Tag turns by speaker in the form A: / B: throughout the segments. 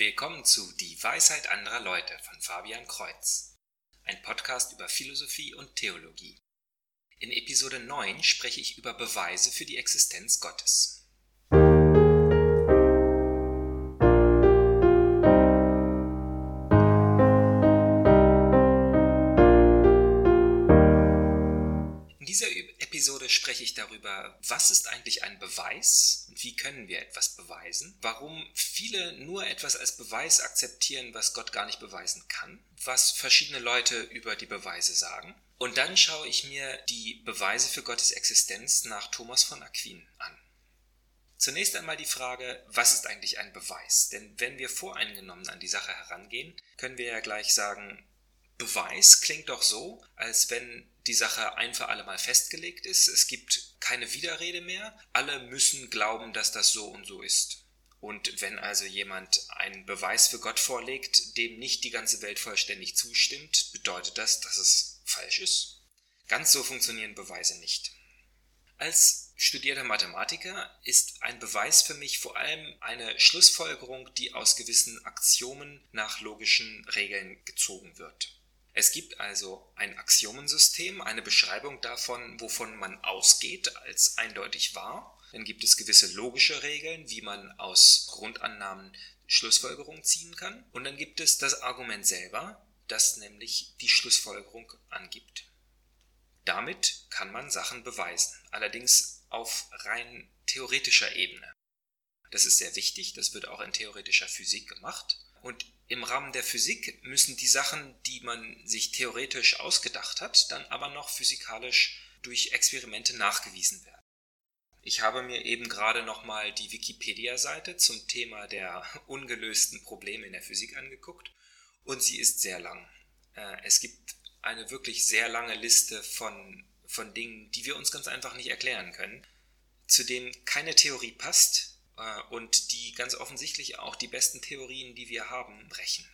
A: Willkommen zu Die Weisheit anderer Leute von Fabian Kreuz, ein Podcast über Philosophie und Theologie. In Episode 9 spreche ich über Beweise für die Existenz Gottes. Spreche ich darüber, was ist eigentlich ein Beweis und wie können wir etwas beweisen, warum viele nur etwas als Beweis akzeptieren, was Gott gar nicht beweisen kann, was verschiedene Leute über die Beweise sagen. Und dann schaue ich mir die Beweise für Gottes Existenz nach Thomas von Aquin an. Zunächst einmal die Frage, was ist eigentlich ein Beweis? Denn wenn wir voreingenommen an die Sache herangehen, können wir ja gleich sagen, Beweis klingt doch so, als wenn die Sache ein für alle Mal festgelegt ist. Es gibt keine Widerrede mehr. Alle müssen glauben, dass das so und so ist. Und wenn also jemand einen Beweis für Gott vorlegt, dem nicht die ganze Welt vollständig zustimmt, bedeutet das, dass es falsch ist? Ganz so funktionieren Beweise nicht. Als studierter Mathematiker ist ein Beweis für mich vor allem eine Schlussfolgerung, die aus gewissen Axiomen nach logischen Regeln gezogen wird. Es gibt also ein Axiomensystem, eine Beschreibung davon, wovon man ausgeht als eindeutig wahr. Dann gibt es gewisse logische Regeln, wie man aus Grundannahmen Schlussfolgerungen ziehen kann. Und dann gibt es das Argument selber, das nämlich die Schlussfolgerung angibt. Damit kann man Sachen beweisen, allerdings auf rein theoretischer Ebene. Das ist sehr wichtig, das wird auch in theoretischer Physik gemacht. Und im Rahmen der Physik müssen die Sachen, die man sich theoretisch ausgedacht hat, dann aber noch physikalisch durch Experimente nachgewiesen werden. Ich habe mir eben gerade nochmal die Wikipedia-Seite zum Thema der ungelösten Probleme in der Physik angeguckt und sie ist sehr lang. Äh, es gibt eine wirklich sehr lange Liste von, von Dingen, die wir uns ganz einfach nicht erklären können, zu denen keine Theorie passt, und die ganz offensichtlich auch die besten Theorien, die wir haben, brechen.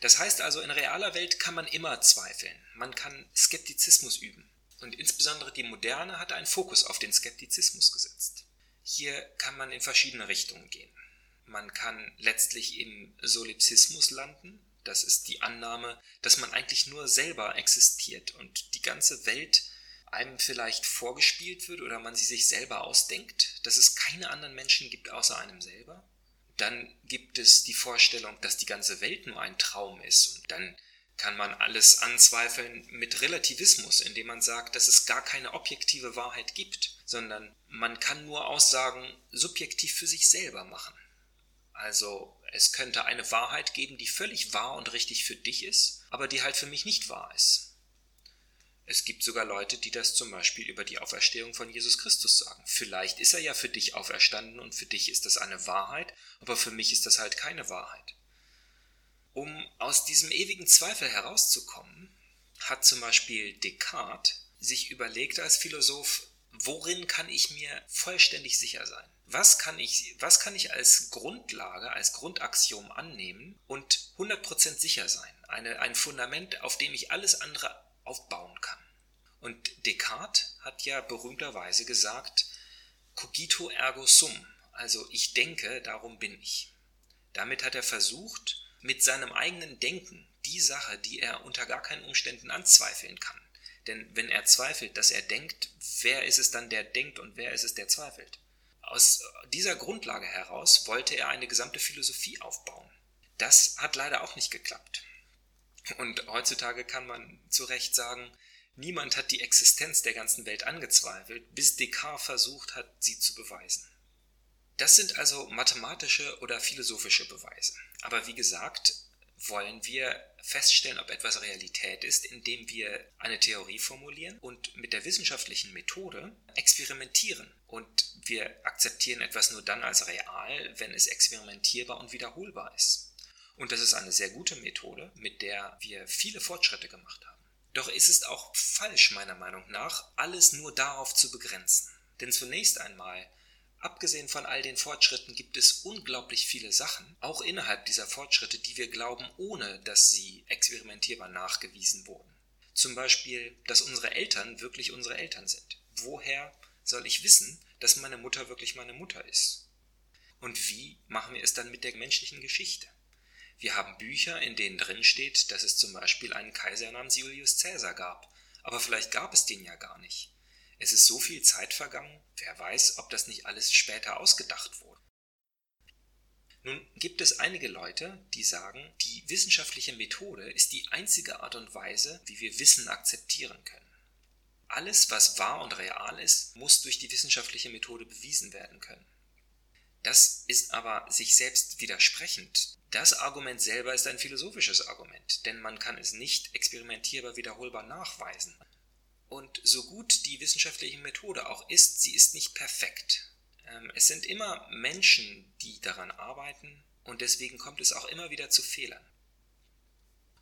A: Das heißt also, in realer Welt kann man immer zweifeln. Man kann Skeptizismus üben. Und insbesondere die Moderne hat einen Fokus auf den Skeptizismus gesetzt. Hier kann man in verschiedene Richtungen gehen. Man kann letztlich im Solipsismus landen. Das ist die Annahme, dass man eigentlich nur selber existiert und die ganze Welt einem vielleicht vorgespielt wird oder man sie sich selber ausdenkt, dass es keine anderen Menschen gibt außer einem selber. Dann gibt es die Vorstellung, dass die ganze Welt nur ein Traum ist und dann kann man alles anzweifeln mit Relativismus, indem man sagt, dass es gar keine objektive Wahrheit gibt, sondern man kann nur Aussagen subjektiv für sich selber machen. Also es könnte eine Wahrheit geben, die völlig wahr und richtig für dich ist, aber die halt für mich nicht wahr ist. Es gibt sogar Leute, die das zum Beispiel über die Auferstehung von Jesus Christus sagen. Vielleicht ist er ja für dich auferstanden und für dich ist das eine Wahrheit, aber für mich ist das halt keine Wahrheit. Um aus diesem ewigen Zweifel herauszukommen, hat zum Beispiel Descartes sich überlegt als Philosoph, worin kann ich mir vollständig sicher sein? Was kann ich, was kann ich als Grundlage, als Grundaxiom annehmen und 100% sicher sein? Eine, ein Fundament, auf dem ich alles andere aufbauen kann. Und Descartes hat ja berühmterweise gesagt, cogito ergo sum, also ich denke, darum bin ich. Damit hat er versucht, mit seinem eigenen Denken die Sache, die er unter gar keinen Umständen anzweifeln kann. Denn wenn er zweifelt, dass er denkt, wer ist es dann, der denkt und wer ist es, der zweifelt? Aus dieser Grundlage heraus wollte er eine gesamte Philosophie aufbauen. Das hat leider auch nicht geklappt. Und heutzutage kann man zu Recht sagen, niemand hat die Existenz der ganzen Welt angezweifelt, bis Descartes versucht hat, sie zu beweisen. Das sind also mathematische oder philosophische Beweise. Aber wie gesagt, wollen wir feststellen, ob etwas Realität ist, indem wir eine Theorie formulieren und mit der wissenschaftlichen Methode experimentieren. Und wir akzeptieren etwas nur dann als real, wenn es experimentierbar und wiederholbar ist. Und das ist eine sehr gute Methode, mit der wir viele Fortschritte gemacht haben. Doch ist es auch falsch, meiner Meinung nach, alles nur darauf zu begrenzen. Denn zunächst einmal, abgesehen von all den Fortschritten, gibt es unglaublich viele Sachen, auch innerhalb dieser Fortschritte, die wir glauben, ohne dass sie experimentierbar nachgewiesen wurden. Zum Beispiel, dass unsere Eltern wirklich unsere Eltern sind. Woher soll ich wissen, dass meine Mutter wirklich meine Mutter ist? Und wie machen wir es dann mit der menschlichen Geschichte? Wir haben Bücher, in denen drin steht, dass es zum Beispiel einen Kaiser namens Julius Caesar gab, aber vielleicht gab es den ja gar nicht. Es ist so viel Zeit vergangen, wer weiß, ob das nicht alles später ausgedacht wurde. Nun gibt es einige Leute, die sagen, die wissenschaftliche Methode ist die einzige Art und Weise, wie wir Wissen akzeptieren können. Alles, was wahr und real ist, muss durch die wissenschaftliche Methode bewiesen werden können. Das ist aber sich selbst widersprechend. Das Argument selber ist ein philosophisches Argument, denn man kann es nicht experimentierbar wiederholbar nachweisen. Und so gut die wissenschaftliche Methode auch ist, sie ist nicht perfekt. Ähm, es sind immer Menschen, die daran arbeiten und deswegen kommt es auch immer wieder zu Fehlern.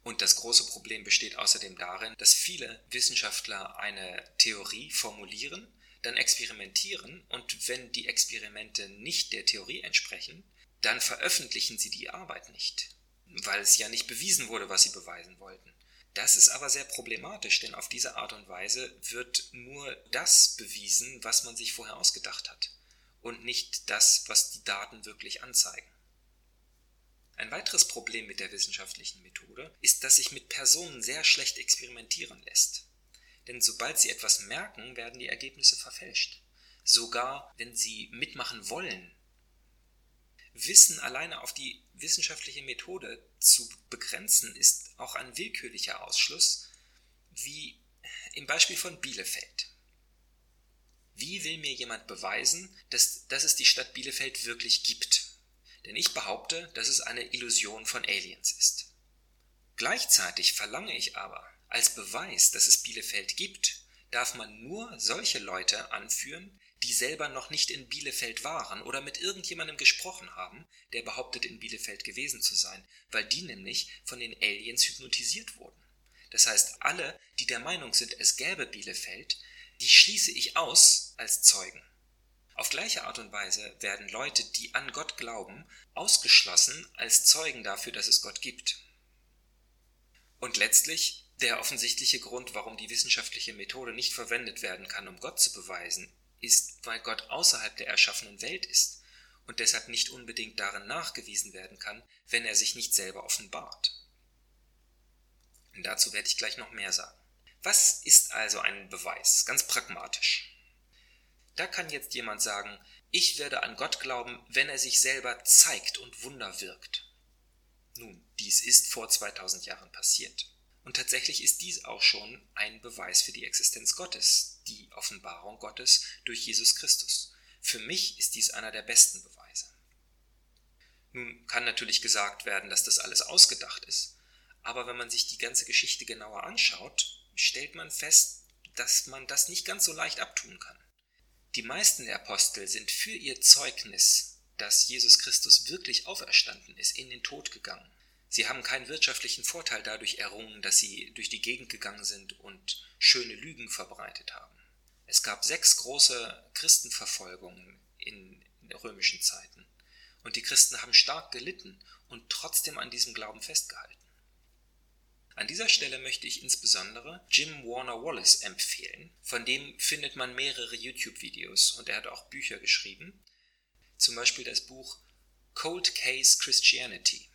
A: Und das große Problem besteht außerdem darin, dass viele Wissenschaftler eine Theorie formulieren, dann experimentieren und wenn die Experimente nicht der Theorie entsprechen, dann veröffentlichen sie die Arbeit nicht, weil es ja nicht bewiesen wurde, was sie beweisen wollten. Das ist aber sehr problematisch, denn auf diese Art und Weise wird nur das bewiesen, was man sich vorher ausgedacht hat und nicht das, was die Daten wirklich anzeigen. Ein weiteres Problem mit der wissenschaftlichen Methode ist, dass sich mit Personen sehr schlecht experimentieren lässt. Denn sobald sie etwas merken, werden die Ergebnisse verfälscht. Sogar wenn sie mitmachen wollen, Wissen alleine auf die wissenschaftliche Methode zu begrenzen, ist auch ein willkürlicher Ausschluss, wie im Beispiel von Bielefeld. Wie will mir jemand beweisen, dass, dass es die Stadt Bielefeld wirklich gibt? Denn ich behaupte, dass es eine Illusion von Aliens ist. Gleichzeitig verlange ich aber, als Beweis, dass es Bielefeld gibt, darf man nur solche Leute anführen, die selber noch nicht in Bielefeld waren oder mit irgendjemandem gesprochen haben, der behauptet, in Bielefeld gewesen zu sein, weil die nämlich von den Aliens hypnotisiert wurden. Das heißt, alle, die der Meinung sind, es gäbe Bielefeld, die schließe ich aus als Zeugen. Auf gleiche Art und Weise werden Leute, die an Gott glauben, ausgeschlossen als Zeugen dafür, dass es Gott gibt. Und letztlich der offensichtliche Grund, warum die wissenschaftliche Methode nicht verwendet werden kann, um Gott zu beweisen, ist, weil Gott außerhalb der erschaffenen Welt ist und deshalb nicht unbedingt darin nachgewiesen werden kann, wenn er sich nicht selber offenbart. Und dazu werde ich gleich noch mehr sagen. Was ist also ein Beweis? Ganz pragmatisch. Da kann jetzt jemand sagen, ich werde an Gott glauben, wenn er sich selber zeigt und Wunder wirkt. Nun, dies ist vor 2000 Jahren passiert. Und tatsächlich ist dies auch schon ein Beweis für die Existenz Gottes, die Offenbarung Gottes durch Jesus Christus. Für mich ist dies einer der besten Beweise. Nun kann natürlich gesagt werden, dass das alles ausgedacht ist, aber wenn man sich die ganze Geschichte genauer anschaut, stellt man fest, dass man das nicht ganz so leicht abtun kann. Die meisten der Apostel sind für ihr Zeugnis, dass Jesus Christus wirklich auferstanden ist, in den Tod gegangen. Sie haben keinen wirtschaftlichen Vorteil dadurch errungen, dass sie durch die Gegend gegangen sind und schöne Lügen verbreitet haben. Es gab sechs große Christenverfolgungen in römischen Zeiten und die Christen haben stark gelitten und trotzdem an diesem Glauben festgehalten. An dieser Stelle möchte ich insbesondere Jim Warner Wallace empfehlen. Von dem findet man mehrere YouTube-Videos und er hat auch Bücher geschrieben. Zum Beispiel das Buch Cold Case Christianity.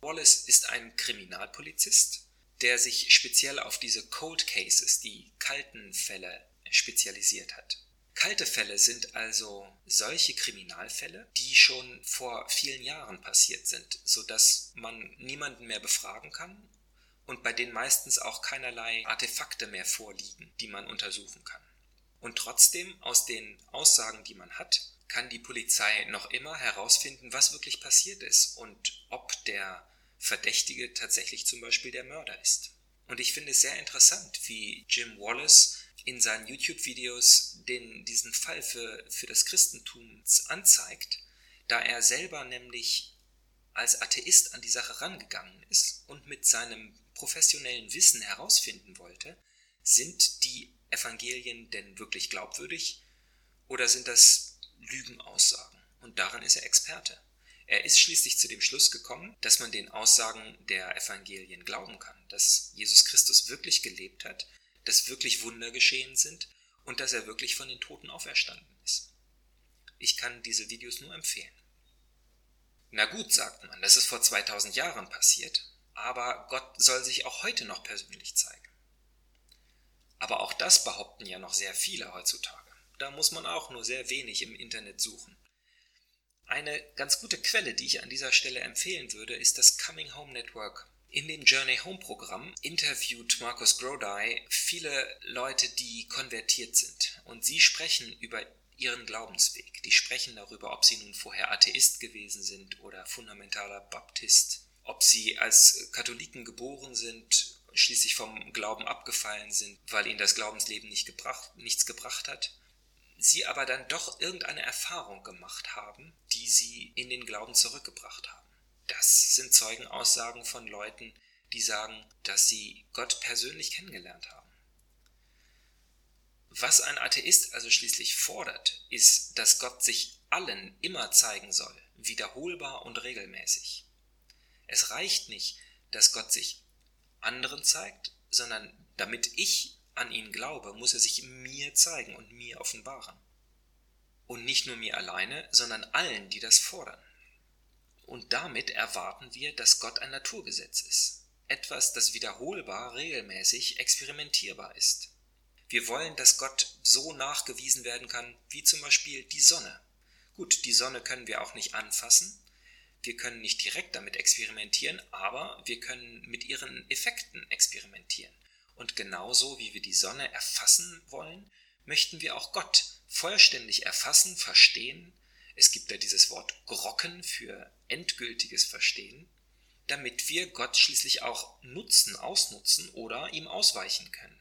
A: Wallace ist ein Kriminalpolizist, der sich speziell auf diese Cold Cases, die kalten Fälle, spezialisiert hat. Kalte Fälle sind also solche Kriminalfälle, die schon vor vielen Jahren passiert sind, sodass man niemanden mehr befragen kann und bei denen meistens auch keinerlei Artefakte mehr vorliegen, die man untersuchen kann. Und trotzdem, aus den Aussagen, die man hat, kann die Polizei noch immer herausfinden, was wirklich passiert ist und ob der Verdächtige tatsächlich zum Beispiel der Mörder ist. Und ich finde es sehr interessant, wie Jim Wallace in seinen YouTube-Videos den, diesen Fall für, für das Christentum anzeigt, da er selber nämlich als Atheist an die Sache rangegangen ist und mit seinem professionellen Wissen herausfinden wollte, sind die Evangelien denn wirklich glaubwürdig oder sind das Lügenaussagen? Und darin ist er Experte. Er ist schließlich zu dem Schluss gekommen, dass man den Aussagen der Evangelien glauben kann, dass Jesus Christus wirklich gelebt hat, dass wirklich Wunder geschehen sind und dass er wirklich von den Toten auferstanden ist. Ich kann diese Videos nur empfehlen. Na gut, sagt man, das ist vor 2000 Jahren passiert, aber Gott soll sich auch heute noch persönlich zeigen. Aber auch das behaupten ja noch sehr viele heutzutage. Da muss man auch nur sehr wenig im Internet suchen. Eine ganz gute Quelle, die ich an dieser Stelle empfehlen würde, ist das Coming Home Network. In dem Journey Home Programm interviewt Markus Grody viele Leute, die konvertiert sind. Und sie sprechen über ihren Glaubensweg. Die sprechen darüber, ob sie nun vorher Atheist gewesen sind oder fundamentaler Baptist, ob sie als Katholiken geboren sind, schließlich vom Glauben abgefallen sind, weil ihnen das Glaubensleben nicht gebracht, nichts gebracht hat sie aber dann doch irgendeine Erfahrung gemacht haben, die sie in den Glauben zurückgebracht haben. Das sind Zeugenaussagen von Leuten, die sagen, dass sie Gott persönlich kennengelernt haben. Was ein Atheist also schließlich fordert, ist, dass Gott sich allen immer zeigen soll, wiederholbar und regelmäßig. Es reicht nicht, dass Gott sich anderen zeigt, sondern damit ich an ihn glaube, muss er sich mir zeigen und mir offenbaren. Und nicht nur mir alleine, sondern allen, die das fordern. Und damit erwarten wir, dass Gott ein Naturgesetz ist. Etwas, das wiederholbar, regelmäßig, experimentierbar ist. Wir wollen, dass Gott so nachgewiesen werden kann, wie zum Beispiel die Sonne. Gut, die Sonne können wir auch nicht anfassen. Wir können nicht direkt damit experimentieren, aber wir können mit ihren Effekten experimentieren. Und genauso wie wir die Sonne erfassen wollen, möchten wir auch Gott vollständig erfassen, verstehen. Es gibt ja dieses Wort Grocken für endgültiges Verstehen, damit wir Gott schließlich auch nutzen, ausnutzen oder ihm ausweichen können.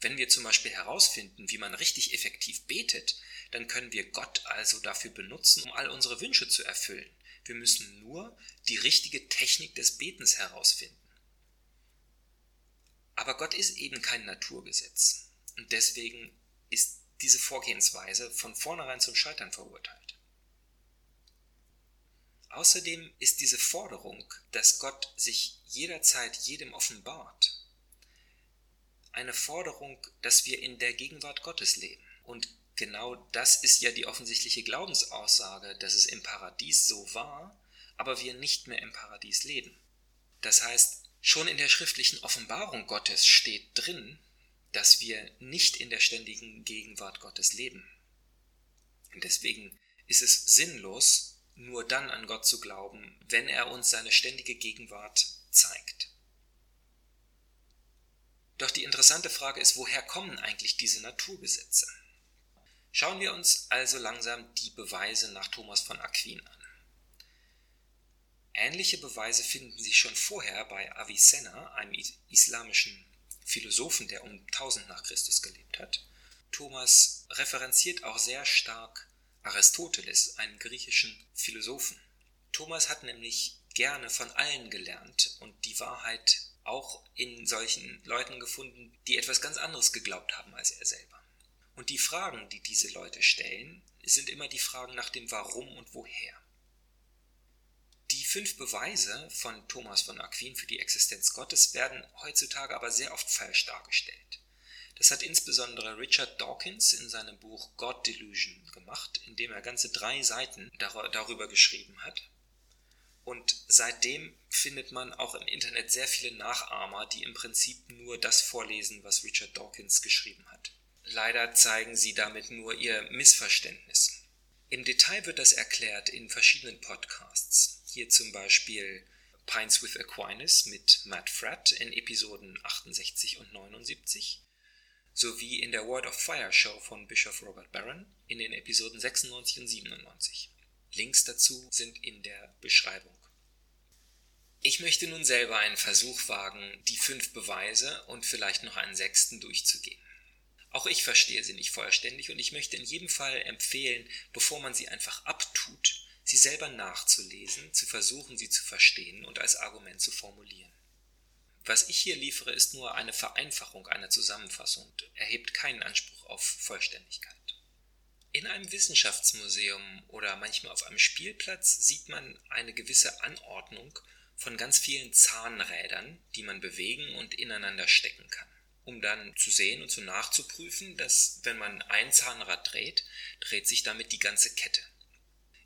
A: Wenn wir zum Beispiel herausfinden, wie man richtig effektiv betet, dann können wir Gott also dafür benutzen, um all unsere Wünsche zu erfüllen. Wir müssen nur die richtige Technik des Betens herausfinden. Aber Gott ist eben kein Naturgesetz. Und deswegen ist diese Vorgehensweise von vornherein zum Scheitern verurteilt. Außerdem ist diese Forderung, dass Gott sich jederzeit jedem offenbart, eine Forderung, dass wir in der Gegenwart Gottes leben. Und genau das ist ja die offensichtliche Glaubensaussage, dass es im Paradies so war, aber wir nicht mehr im Paradies leben. Das heißt, Schon in der schriftlichen Offenbarung Gottes steht drin, dass wir nicht in der ständigen Gegenwart Gottes leben. Und deswegen ist es sinnlos, nur dann an Gott zu glauben, wenn er uns seine ständige Gegenwart zeigt. Doch die interessante Frage ist, woher kommen eigentlich diese Naturgesetze? Schauen wir uns also langsam die Beweise nach Thomas von Aquin an. Ähnliche Beweise finden sich schon vorher bei Avicenna, einem islamischen Philosophen, der um 1000 nach Christus gelebt hat. Thomas referenziert auch sehr stark Aristoteles, einen griechischen Philosophen. Thomas hat nämlich gerne von allen gelernt und die Wahrheit auch in solchen Leuten gefunden, die etwas ganz anderes geglaubt haben als er selber. Und die Fragen, die diese Leute stellen, sind immer die Fragen nach dem Warum und Woher. Fünf Beweise von Thomas von Aquin für die Existenz Gottes werden heutzutage aber sehr oft falsch dargestellt. Das hat insbesondere Richard Dawkins in seinem Buch God Delusion gemacht, in dem er ganze drei Seiten darüber geschrieben hat. Und seitdem findet man auch im Internet sehr viele Nachahmer, die im Prinzip nur das vorlesen, was Richard Dawkins geschrieben hat. Leider zeigen sie damit nur ihr Missverständnis. Im Detail wird das erklärt in verschiedenen Podcasts. Hier zum Beispiel Pines with Aquinas mit Matt Fratt in Episoden 68 und 79 sowie in der Word of Fire Show von Bischof Robert Barron in den Episoden 96 und 97. Links dazu sind in der Beschreibung. Ich möchte nun selber einen Versuch wagen, die fünf Beweise und vielleicht noch einen sechsten durchzugehen. Auch ich verstehe sie nicht vollständig und ich möchte in jedem Fall empfehlen, bevor man sie einfach abtut, sie selber nachzulesen, zu versuchen, sie zu verstehen und als Argument zu formulieren. Was ich hier liefere, ist nur eine Vereinfachung einer Zusammenfassung und erhebt keinen Anspruch auf Vollständigkeit. In einem Wissenschaftsmuseum oder manchmal auf einem Spielplatz sieht man eine gewisse Anordnung von ganz vielen Zahnrädern, die man bewegen und ineinander stecken kann, um dann zu sehen und zu nachzuprüfen, dass wenn man ein Zahnrad dreht, dreht sich damit die ganze Kette.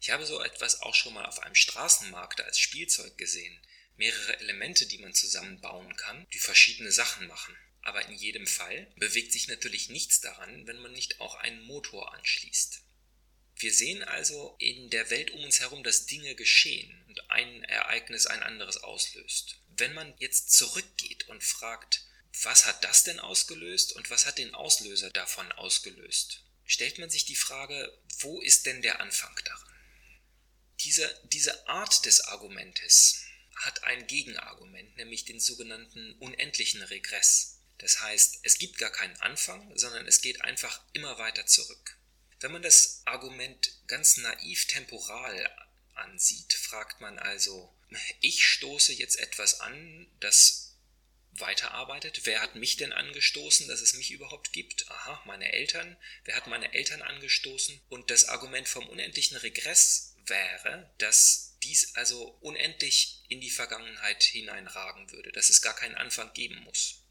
A: Ich habe so etwas auch schon mal auf einem Straßenmarkt als Spielzeug gesehen. Mehrere Elemente, die man zusammenbauen kann, die verschiedene Sachen machen. Aber in jedem Fall bewegt sich natürlich nichts daran, wenn man nicht auch einen Motor anschließt. Wir sehen also in der Welt um uns herum, dass Dinge geschehen und ein Ereignis ein anderes auslöst. Wenn man jetzt zurückgeht und fragt, was hat das denn ausgelöst und was hat den Auslöser davon ausgelöst, stellt man sich die Frage, wo ist denn der Anfang daran? Diese, diese Art des Argumentes hat ein Gegenargument, nämlich den sogenannten unendlichen Regress. Das heißt, es gibt gar keinen Anfang, sondern es geht einfach immer weiter zurück. Wenn man das Argument ganz naiv temporal ansieht, fragt man also, ich stoße jetzt etwas an, das weiterarbeitet. Wer hat mich denn angestoßen, dass es mich überhaupt gibt? Aha, meine Eltern. Wer hat meine Eltern angestoßen? Und das Argument vom unendlichen Regress wäre, dass dies also unendlich in die Vergangenheit hineinragen würde, dass es gar keinen Anfang geben muss.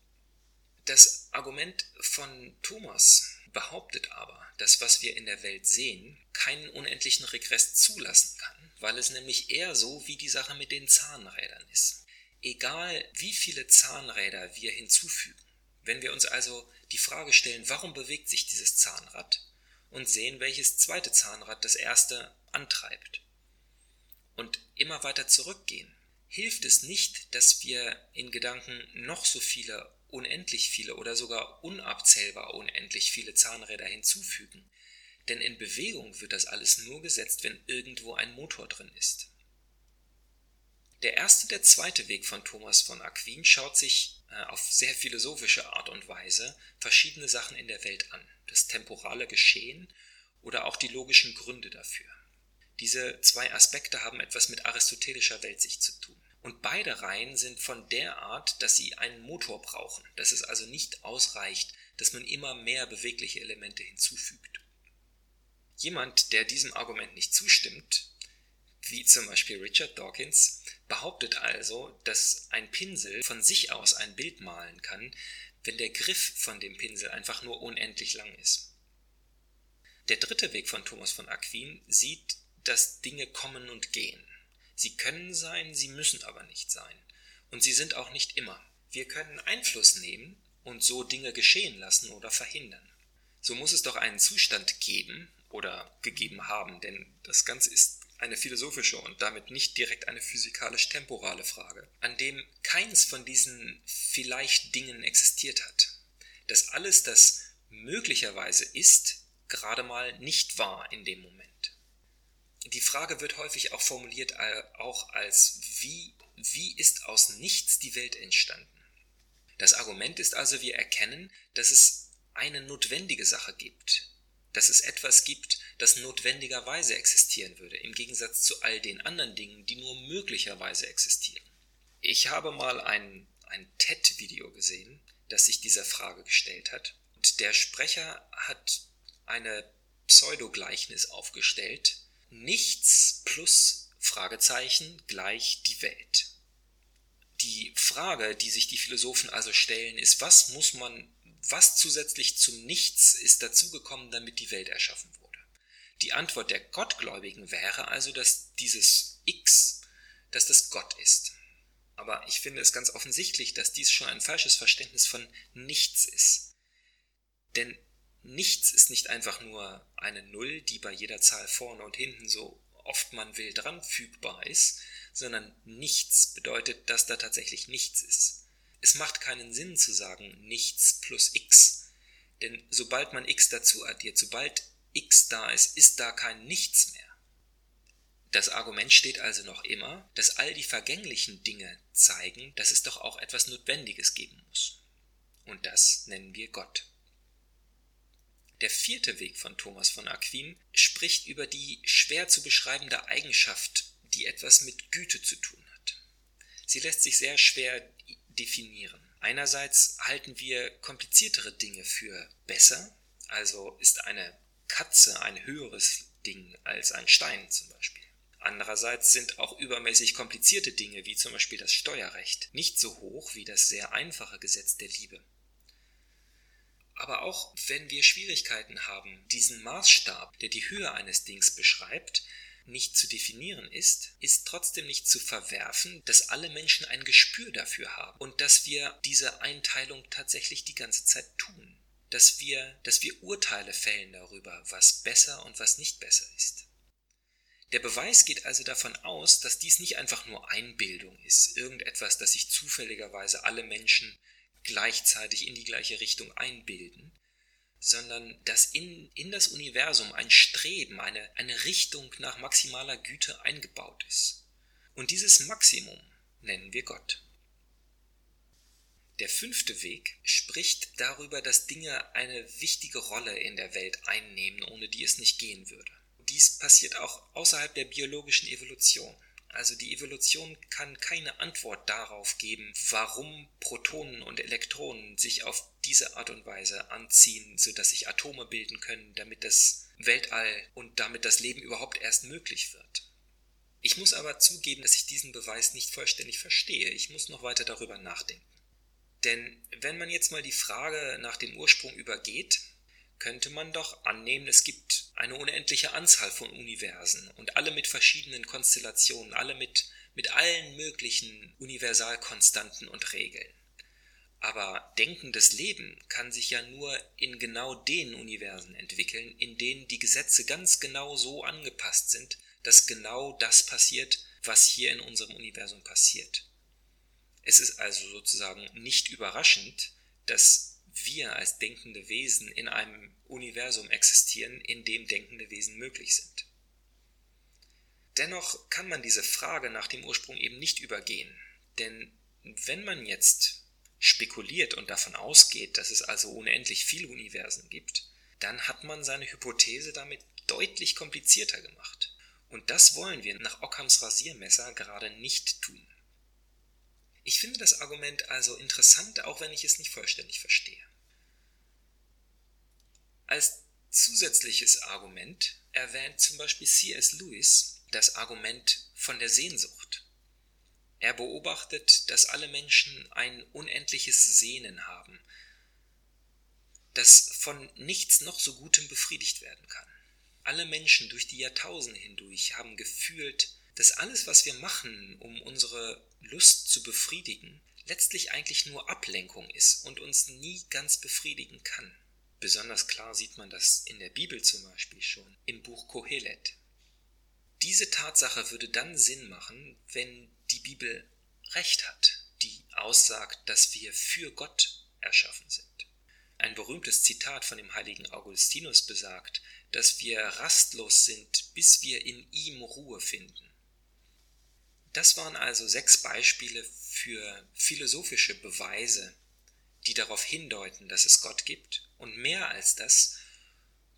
A: Das Argument von Thomas behauptet aber, dass was wir in der Welt sehen, keinen unendlichen Regress zulassen kann, weil es nämlich eher so wie die Sache mit den Zahnrädern ist. Egal wie viele Zahnräder wir hinzufügen, wenn wir uns also die Frage stellen, warum bewegt sich dieses Zahnrad und sehen, welches zweite Zahnrad das erste antreibt und immer weiter zurückgehen, hilft es nicht, dass wir in Gedanken noch so viele unendlich viele oder sogar unabzählbar unendlich viele Zahnräder hinzufügen. Denn in Bewegung wird das alles nur gesetzt, wenn irgendwo ein Motor drin ist. Der erste, der zweite Weg von Thomas von Aquin schaut sich äh, auf sehr philosophische Art und Weise verschiedene Sachen in der Welt an, das temporale Geschehen oder auch die logischen Gründe dafür. Diese zwei Aspekte haben etwas mit aristotelischer Weltsicht zu tun. Und beide Reihen sind von der Art, dass sie einen Motor brauchen, dass es also nicht ausreicht, dass man immer mehr bewegliche Elemente hinzufügt. Jemand, der diesem Argument nicht zustimmt, wie zum Beispiel Richard Dawkins, behauptet also, dass ein Pinsel von sich aus ein Bild malen kann, wenn der Griff von dem Pinsel einfach nur unendlich lang ist. Der dritte Weg von Thomas von Aquin sieht, dass Dinge kommen und gehen. Sie können sein, sie müssen aber nicht sein. Und sie sind auch nicht immer. Wir können Einfluss nehmen und so Dinge geschehen lassen oder verhindern. So muss es doch einen Zustand geben oder gegeben haben, denn das Ganze ist eine philosophische und damit nicht direkt eine physikalisch-temporale Frage, an dem keins von diesen vielleicht Dingen existiert hat. Dass alles, das möglicherweise ist, gerade mal nicht war in dem Moment. Die Frage wird häufig auch formuliert äh, auch als wie, wie ist aus nichts die Welt entstanden? Das Argument ist also, wir erkennen, dass es eine notwendige Sache gibt, dass es etwas gibt, das notwendigerweise existieren würde, im Gegensatz zu all den anderen Dingen, die nur möglicherweise existieren. Ich habe mal ein, ein TED-Video gesehen, das sich dieser Frage gestellt hat. Und der Sprecher hat eine Pseudogleichnis aufgestellt, Nichts plus Fragezeichen gleich die Welt. Die Frage, die sich die Philosophen also stellen, ist, was muss man, was zusätzlich zum Nichts ist dazugekommen, damit die Welt erschaffen wurde? Die Antwort der Gottgläubigen wäre also, dass dieses X, dass das Gott ist. Aber ich finde es ganz offensichtlich, dass dies schon ein falsches Verständnis von Nichts ist. Denn Nichts ist nicht einfach nur eine Null, die bei jeder Zahl vorne und hinten so oft man will dran fügbar ist, sondern nichts bedeutet, dass da tatsächlich nichts ist. Es macht keinen Sinn zu sagen nichts plus x, denn sobald man x dazu addiert, sobald x da ist, ist da kein nichts mehr. Das Argument steht also noch immer, dass all die vergänglichen Dinge zeigen, dass es doch auch etwas Notwendiges geben muss. Und das nennen wir Gott. Der vierte Weg von Thomas von Aquin spricht über die schwer zu beschreibende Eigenschaft, die etwas mit Güte zu tun hat. Sie lässt sich sehr schwer definieren. Einerseits halten wir kompliziertere Dinge für besser, also ist eine Katze ein höheres Ding als ein Stein zum Beispiel. Andererseits sind auch übermäßig komplizierte Dinge wie zum Beispiel das Steuerrecht nicht so hoch wie das sehr einfache Gesetz der Liebe. Aber auch wenn wir Schwierigkeiten haben, diesen Maßstab, der die Höhe eines Dings beschreibt, nicht zu definieren ist, ist trotzdem nicht zu verwerfen, dass alle Menschen ein Gespür dafür haben und dass wir diese Einteilung tatsächlich die ganze Zeit tun. Dass wir, dass wir Urteile fällen darüber, was besser und was nicht besser ist. Der Beweis geht also davon aus, dass dies nicht einfach nur Einbildung ist, irgendetwas, das sich zufälligerweise alle Menschen gleichzeitig in die gleiche Richtung einbilden, sondern dass in, in das Universum ein Streben, eine, eine Richtung nach maximaler Güte eingebaut ist. Und dieses Maximum nennen wir Gott. Der fünfte Weg spricht darüber, dass Dinge eine wichtige Rolle in der Welt einnehmen, ohne die es nicht gehen würde. Dies passiert auch außerhalb der biologischen Evolution. Also die Evolution kann keine Antwort darauf geben, warum Protonen und Elektronen sich auf diese Art und Weise anziehen, sodass sich Atome bilden können, damit das Weltall und damit das Leben überhaupt erst möglich wird. Ich muss aber zugeben, dass ich diesen Beweis nicht vollständig verstehe. Ich muss noch weiter darüber nachdenken. Denn wenn man jetzt mal die Frage nach dem Ursprung übergeht, könnte man doch annehmen, es gibt eine unendliche Anzahl von Universen und alle mit verschiedenen Konstellationen, alle mit, mit allen möglichen Universalkonstanten und Regeln. Aber denkendes Leben kann sich ja nur in genau den Universen entwickeln, in denen die Gesetze ganz genau so angepasst sind, dass genau das passiert, was hier in unserem Universum passiert. Es ist also sozusagen nicht überraschend, dass wir als denkende Wesen in einem Universum existieren, in dem denkende Wesen möglich sind. Dennoch kann man diese Frage nach dem Ursprung eben nicht übergehen, denn wenn man jetzt spekuliert und davon ausgeht, dass es also unendlich viele Universen gibt, dann hat man seine Hypothese damit deutlich komplizierter gemacht. Und das wollen wir nach Ockhams Rasiermesser gerade nicht tun. Ich finde das Argument also interessant, auch wenn ich es nicht vollständig verstehe. Als zusätzliches Argument erwähnt zum Beispiel C.S. Lewis das Argument von der Sehnsucht. Er beobachtet, dass alle Menschen ein unendliches Sehnen haben, das von nichts noch so Gutem befriedigt werden kann. Alle Menschen durch die Jahrtausende hindurch haben gefühlt, dass alles, was wir machen, um unsere Lust zu befriedigen, letztlich eigentlich nur Ablenkung ist und uns nie ganz befriedigen kann. Besonders klar sieht man das in der Bibel zum Beispiel schon, im Buch Kohelet. Diese Tatsache würde dann Sinn machen, wenn die Bibel recht hat, die aussagt, dass wir für Gott erschaffen sind. Ein berühmtes Zitat von dem heiligen Augustinus besagt, dass wir rastlos sind, bis wir in ihm Ruhe finden. Das waren also sechs Beispiele für philosophische Beweise, die darauf hindeuten, dass es Gott gibt. Und mehr als das,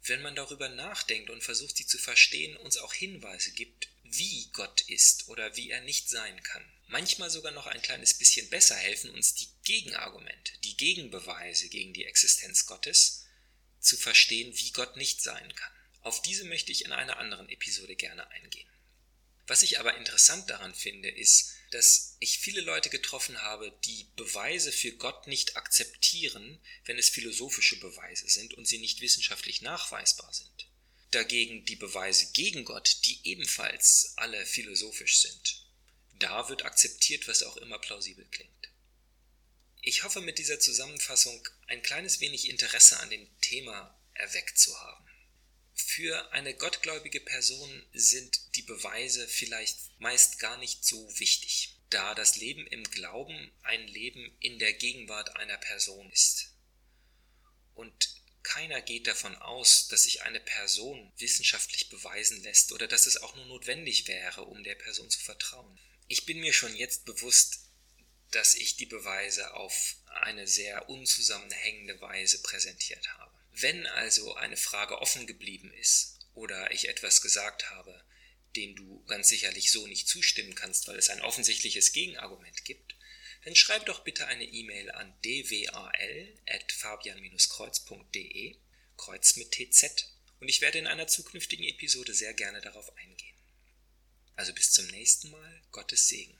A: wenn man darüber nachdenkt und versucht, sie zu verstehen, uns auch Hinweise gibt, wie Gott ist oder wie er nicht sein kann. Manchmal sogar noch ein kleines bisschen besser helfen uns die Gegenargumente, die Gegenbeweise gegen die Existenz Gottes zu verstehen, wie Gott nicht sein kann. Auf diese möchte ich in einer anderen Episode gerne eingehen. Was ich aber interessant daran finde, ist, dass ich viele Leute getroffen habe, die Beweise für Gott nicht akzeptieren, wenn es philosophische Beweise sind und sie nicht wissenschaftlich nachweisbar sind. Dagegen die Beweise gegen Gott, die ebenfalls alle philosophisch sind. Da wird akzeptiert, was auch immer plausibel klingt. Ich hoffe mit dieser Zusammenfassung ein kleines wenig Interesse an dem Thema erweckt zu haben. Für eine gottgläubige Person sind die Beweise vielleicht meist gar nicht so wichtig, da das Leben im Glauben ein Leben in der Gegenwart einer Person ist. Und keiner geht davon aus, dass sich eine Person wissenschaftlich beweisen lässt oder dass es auch nur notwendig wäre, um der Person zu vertrauen. Ich bin mir schon jetzt bewusst, dass ich die Beweise auf eine sehr unzusammenhängende Weise präsentiert habe. Wenn also eine Frage offen geblieben ist oder ich etwas gesagt habe, dem du ganz sicherlich so nicht zustimmen kannst, weil es ein offensichtliches Gegenargument gibt, dann schreib doch bitte eine E-Mail an dwal.fabian-kreuz.de, Kreuz mit TZ, und ich werde in einer zukünftigen Episode sehr gerne darauf eingehen. Also bis zum nächsten Mal, Gottes Segen.